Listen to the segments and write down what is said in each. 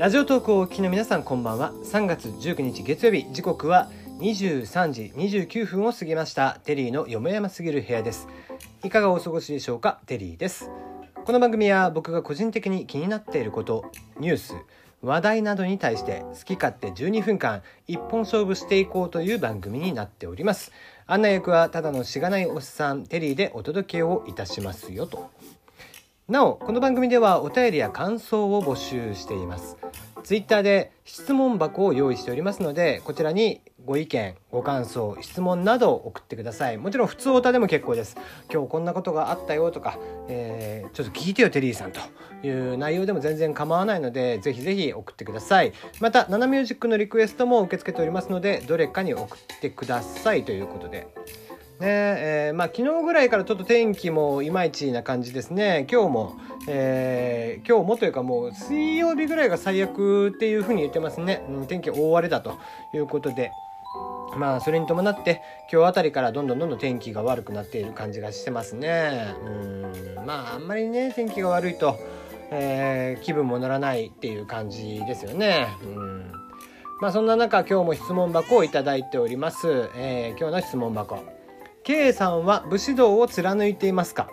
ラジオトークをお聞きの皆さんこんばんは。3月19日月曜日時刻は23時29分を過ぎました。テリーのよもやますぎる部屋です。いかがお過ごしでしょうか？テリーです。この番組は僕が個人的に気になっていることニュース話題などに対して好き勝手12分間一本勝負していこうという番組になっております。案内役はただのしがないおっさんテリーでお届けをいたしますよと。なおこの番組ではお便りや感想を募集しています。ツイッターで質問箱を用意しておりますのでこちらにご意見ご感想質問などを送ってください。もちろん普通オタでも結構です。今日こんなことがあったよとか、えー、ちょっと聞いてよテリーさんという内容でも全然構わないのでぜひぜひ送ってください。またナナミュージックのリクエストも受け付けておりますのでどれかに送ってくださいということで。ねえー、まあ昨日ぐらいからちょっと天気もいまいちな感じですね。今日も、えー、今日もというかもう水曜日ぐらいが最悪っていうふうに言ってますね、うん、天気大荒れだということで。まあそれに伴って今日あたりからどんどんどんどん天気が悪くなっている感じがしてますね。うんまああんまりね天気が悪いと、えー、気分も乗らないっていう感じですよね。うん。まあそんな中今日も質問箱をいただいております、えー、今日の質問箱。K さんは武士道を貫いていますか？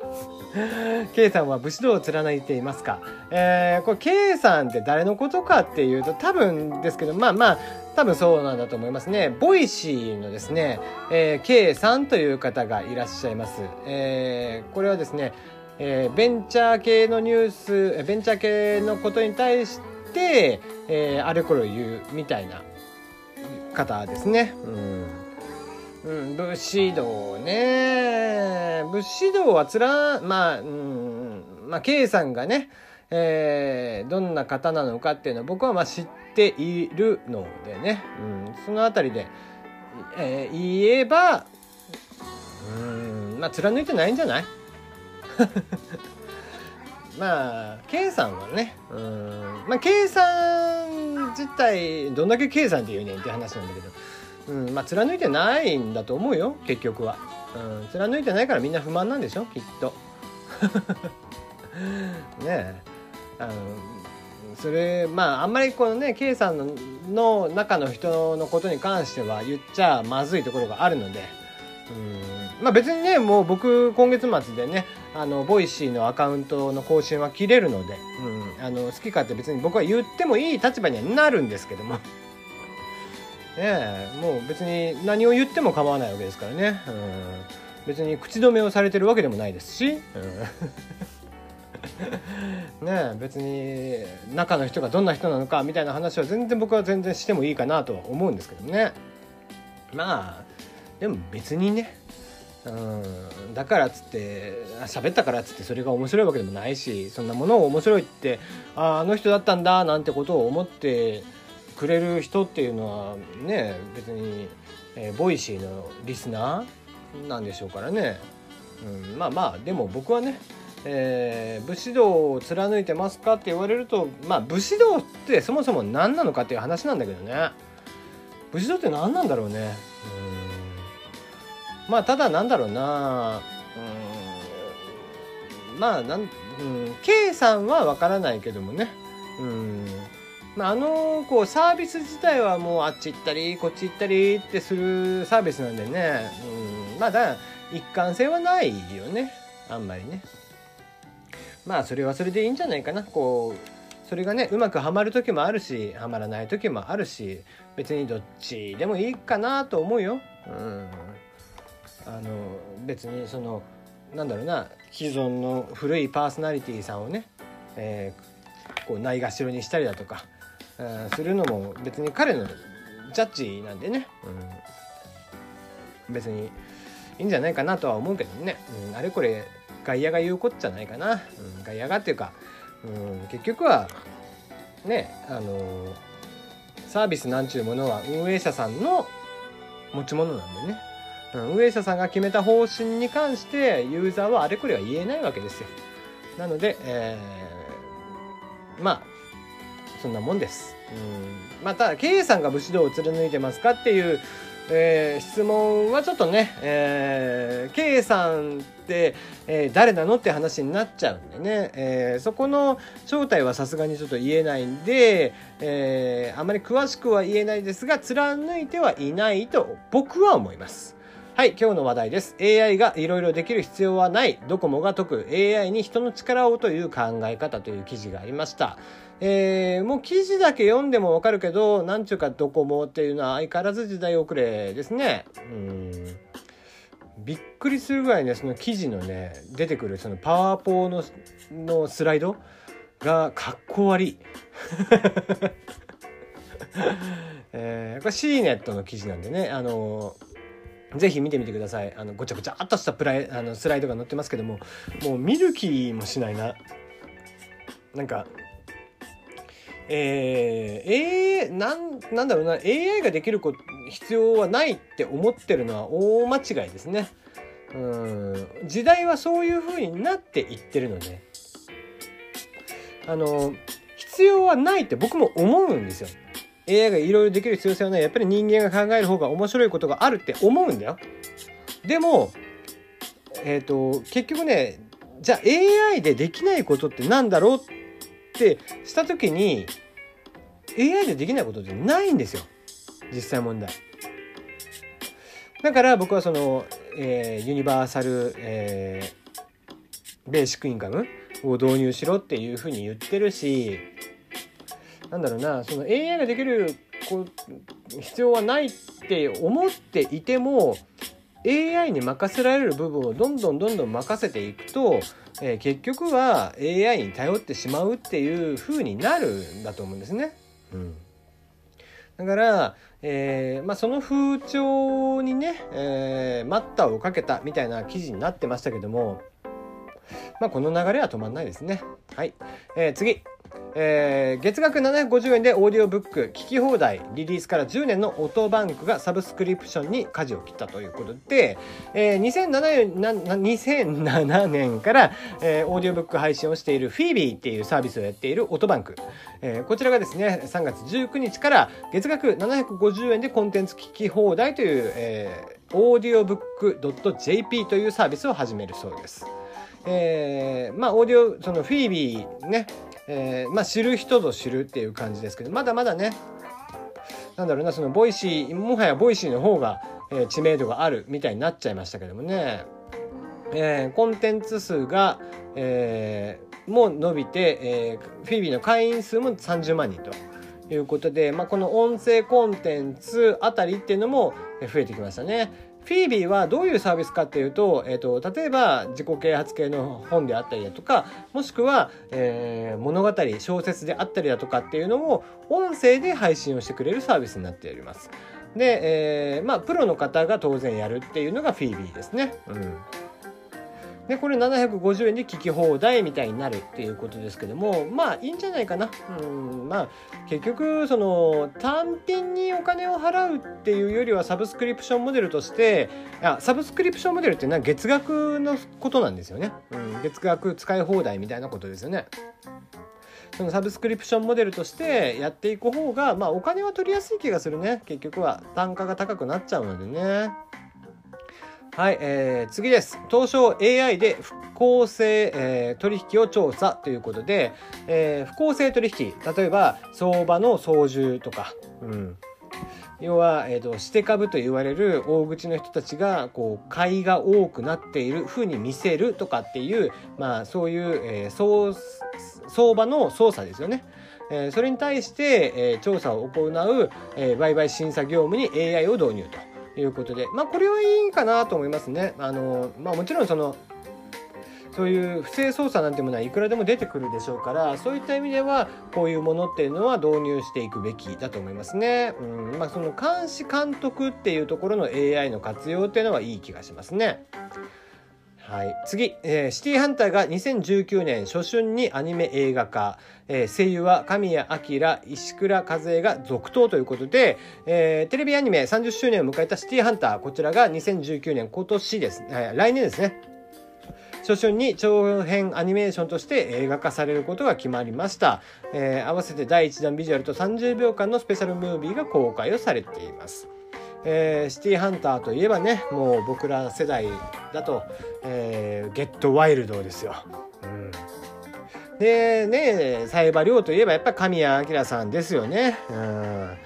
K さんは武士道を貫いていますか？えー、これ K さんって誰のことかっていうと多分ですけどまあまあ多分そうなんだと思いますね。 Voicy のですね、えー、K さんという方がいらっしゃいます。えー、これはですね、えー、ベンチャー系のニュース、ベンチャー系のことに対して、えー、あれこれ言うみたいな方ですね。うんうん、武士道ね。武士道はつら、まあ、うん、まあ、K さんがね、えー、どんな方なのかっていうのは僕はまあ知っているのでね、うん、そのあたりで、えー、言えば、うん、まあ貫いてないんじゃない？まあ K さんはね、うん、まあ K さん自体どんだけ K さんって言うねんって話なんだけど、うんまあ、貫いてないんだと思うよ結局は、うん、貫いてないからみんな不満なんでしょきっと。ねえ。あのそれまああんまりこのね K さんのの中の人のことに関しては言っちゃまずいところがあるのでうんまあ別にねもう僕今月末でねあの Voicy のアカウントの更新は切れるので、うん、あの好き勝手別に僕は言ってもいい立場にはなるんですけども。ねもう別に何を言っても構わないわけですからね、うん、別に口止めをされてるわけでもないですし、うん、ね別に中の人がどんな人なのかみたいな話は全然僕は全然してもいいかなとは思うんですけどね。まあでも別にね。うん、だからっつって喋ったからっつってそれが面白いわけでもないしそんなものを面白いってああの人だったんだなんてことを思ってくれる人っていうのはね別に、えー、 Voicy のリスナーなんでしょうからね、うん、まあまあでも僕はねえー、武士道を貫いてますかって言われるとまあ武士道ってそもそも何なのかっていう話なんだけどね。武士道って何なんだろうね。うん。まあただなんだろうな。うん。まあなん、うん、K さんは分からないけどもね。うん。まあ、あのこうサービス自体はもうあっち行ったりこっち行ったりってするサービスなんでね、うん、まあだ一貫性はないよね。あんまりね。まあそれはそれでいいんじゃないかな。こうそれがねうまくはまる時もあるしはまらない時もあるし別にどっちでもいいかなと思うよ、うん、あの別にそのなんだろうな。既存の古いパーソナリティーさんをね、えー、こうないがしろにしたりだとかするのも別に彼のジャッジなんでね、うん、別にいいんじゃないかなとは思うけどね、うん、あれこれ外野が言うこっちゃないかな、うん、外野がっていうか、うん、結局はねあのサービスなんちゅうものは運営者さんの持ち物なんでね、うん、運営者さんが決めた方針に関してユーザーはあれこれは言えないわけですよ。なので、えー、まあそんなもんです。うん、また、K さんが武士道を貫いてますかっていう、えー、質問はちょっとね、えー、さんって、えー、誰なのって話になっちゃうんでね、えー、そこの正体はさすがにちょっと言えないんで、えー、あまり詳しくは言えないですが貫いてはいないと僕は思います。はい、今日の話題です。AI がいろいろできる必要はない。ドコモが解く AI に人の力をという考え方という記事がありました。えー、もう記事だけ読んでもわかるけど、なんちゅうかドコモっていうのは相変わらず時代遅れですね。うん。びっくりするぐらいね、その記事のね、出てくるそのパワーポーののスライドがかっこ悪い。えー、これ C ネットの記事なんでね、あのーぜひ見てみてください。あの、ごちゃごちゃっとしたプライ、あの、スライドが載ってますけども、もう見る気もしないな。なんか、えー、えー、なん、なんだろうな、AI ができるこ、必要はないって思ってるのは大間違いですね。うん、時代はそういう風になっていってるので、あの、必要はないって僕も思うんですよ。AI がいろいろできる必要性はない。やっぱり人間が考える方が面白いことがあるって思うんだよ。でも、えっ、ー、と、結局ね、じゃあ AI でできないことってなんだろうってした時に、AI でできないことってないんですよ。実際問題。だから僕はその、えー、ユニバーサル、えー、ベーシックインカムを導入しろっていうふうに言ってるし、なんだろうなその AI ができる必要はないって思っていても AI に任せられる部分をどんどんどんどん任せていくと、えー、結局は AI に頼ってしまうっていう風になるんだと思うんですね。うん、だから、えーまあ、その風潮にね、えー、待ったをかけたみたいな記事になってましたけども、まあ、この流れは止まんないですね。はい。えー、次。えー、月額750円でオーディオブック聞き放題リリースから10年のオトバンクがサブスクリプションに舵を切ったということで、えー、2007, 年な2007年から、えー、オーディオブック配信をしている FeBeっていうサービスをやっているオトバンク、えー、こちらがですね3月19日から月額750円でコンテンツ聞き放題という、えー、 audiobook.jp というサービスを始めるそうです。えー、まあオーディオその FeBeねえー、まあ知る人ぞ知るっていう感じですけどまだまだねなんだろうなその Voicyもはや Voicyの方が、えー、知名度があるみたいになっちゃいましたけどもね、えー、コンテンツ数が、えー、も伸びて、え、フィービーの会員数も30万人と。いうことで、まあ、この音声コンテンツあたりっていうのも増えてきましたね。フィービーはどういうサービスかっていうと、えっ、ー、と、例えば自己啓発系の本であったりだとか、もしくは、えー、物語、小説であったりだとかっていうのを音声で配信をしてくれるサービスになっております。で、えー、まあ、プロの方が当然やるっていうのがフィービーですね。うん。でこれ750円で聞き放題みたいになるっていうことですけどもまあいいんじゃないかな。うんまあ結局その単品にお金を払うっていうよりはサブスクリプションモデルとしてあサブスクリプションモデルっていうのは月額のことなんですよね、うん、月額使い放題みたいなことですよね。そのサブスクリプションモデルとしてやっていく方がまあお金は取りやすい気がするね。結局は単価が高くなっちゃうのでね。はい、えー、次です。東証 AI で不公正、えー、取引を調査ということで、えー、不公正取引、例えば相場の操縦とか、うん、要は、えーと、して株と言われる大口の人たちがこう買いが多くなっているふうに見せるとかっていう、まあ、そういう、えー、相場の操作ですよね。えー、それに対して、えー、調査を行う、えー、売買審査業務に AI を導入と。いうことで、まあ、これはいいかなと思いますね。あの、まあ、もちろんその、そういう不正操作なんてものはいくらでも出てくるでしょうからそういった意味ではこういうものっていうのは導入していくべきだと思いますね。うんまあ、その監視監督っていうところの AI の活用っていうのはいい気がしますね。はい、次、えー、シティハンターが2019年初春にアニメ映画化、えー、声優は神谷明、石倉和恵が続投ということで、えー、テレビアニメ30周年を迎えたシティハンター、こちらが2019年今年です、えー、来年ですね。初春に長編アニメーションとして映画化されることが決まりました。えー、合わせて第1弾ビジュアルと30秒間のスペシャルムービーが公開をされています。えー、シティーハンターといえばねもう僕ら世代だと、えー、ゲットワイルドですよ。うんでねサイバリョウといえばやっぱり神谷明さんですよね。うん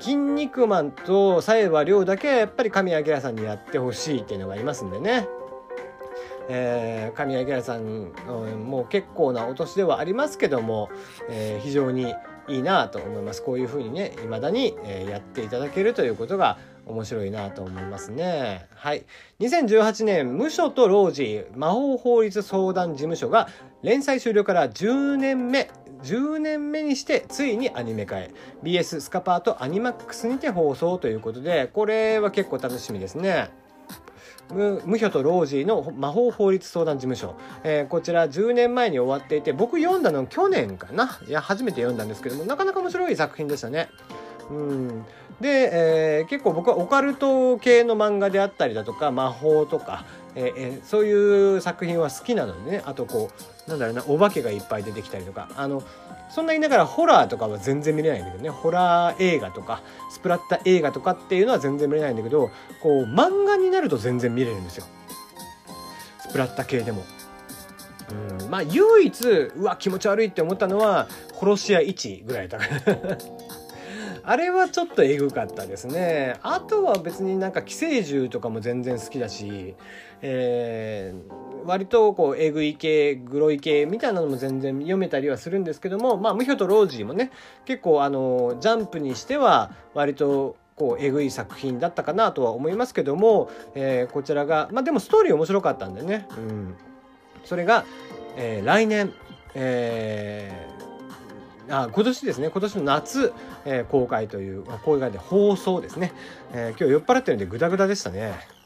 筋肉マンとサイバリョウだけやっぱり神谷明さんにやってほしいっていうのがいますんでね。えー、神谷明さん、もう結構なお年ではありますけども、えー、非常にいいなと思います。こういうふうにね、未だに、えー、やっていただけるということが面白いなと思いますね。はい。2018年、無所と老人魔法法律相談事務所が連載終了から10年目、10年目にしてついにアニメ化へ。BS スカパーとアニマックスにて放送ということでこれは結構楽しみですね。無無と老人の魔法法律相談事務所、えー、こちら10年前に終わっていて僕読んだの去年かな。いや初めて読んだんですけどもなかなか面白い作品でしたね。うん。で、えー、結構僕はオカルト系の漫画であったりだとか魔法とか、えー、そういう作品は好きなのでね。あとこうなんだろうなお化けがいっぱい出てきたりとか。あのそんな言いながらホラーとかは全然見れないんだけどね。ホラー映画とかスプラッタ映画とかっていうのは全然見れないんだけどこう漫画になると全然見れるんですよ。スプラッタ系でも。うん。まあ唯一うわ気持ち悪いって思ったのは殺し屋1ぐらいだから。あれはちょっとえぐかったですね。あとは別になんか寄生獣とかも全然好きだし、えー、割とこうえぐい系、グロい系みたいなのも全然読めたりはするんですけども、まあ、ムヒョとロージーもね、結構あの、ジャンプにしては割とこうえぐい作品だったかなとは思いますけども、えー、こちらがまあでもストーリー面白かったんでね、うん、それが、えー、来年、えあ今年ですね今年の夏、えー、公開という公開で放送ですね、えー、今日酔っ払ってるんでグダグダでしたね。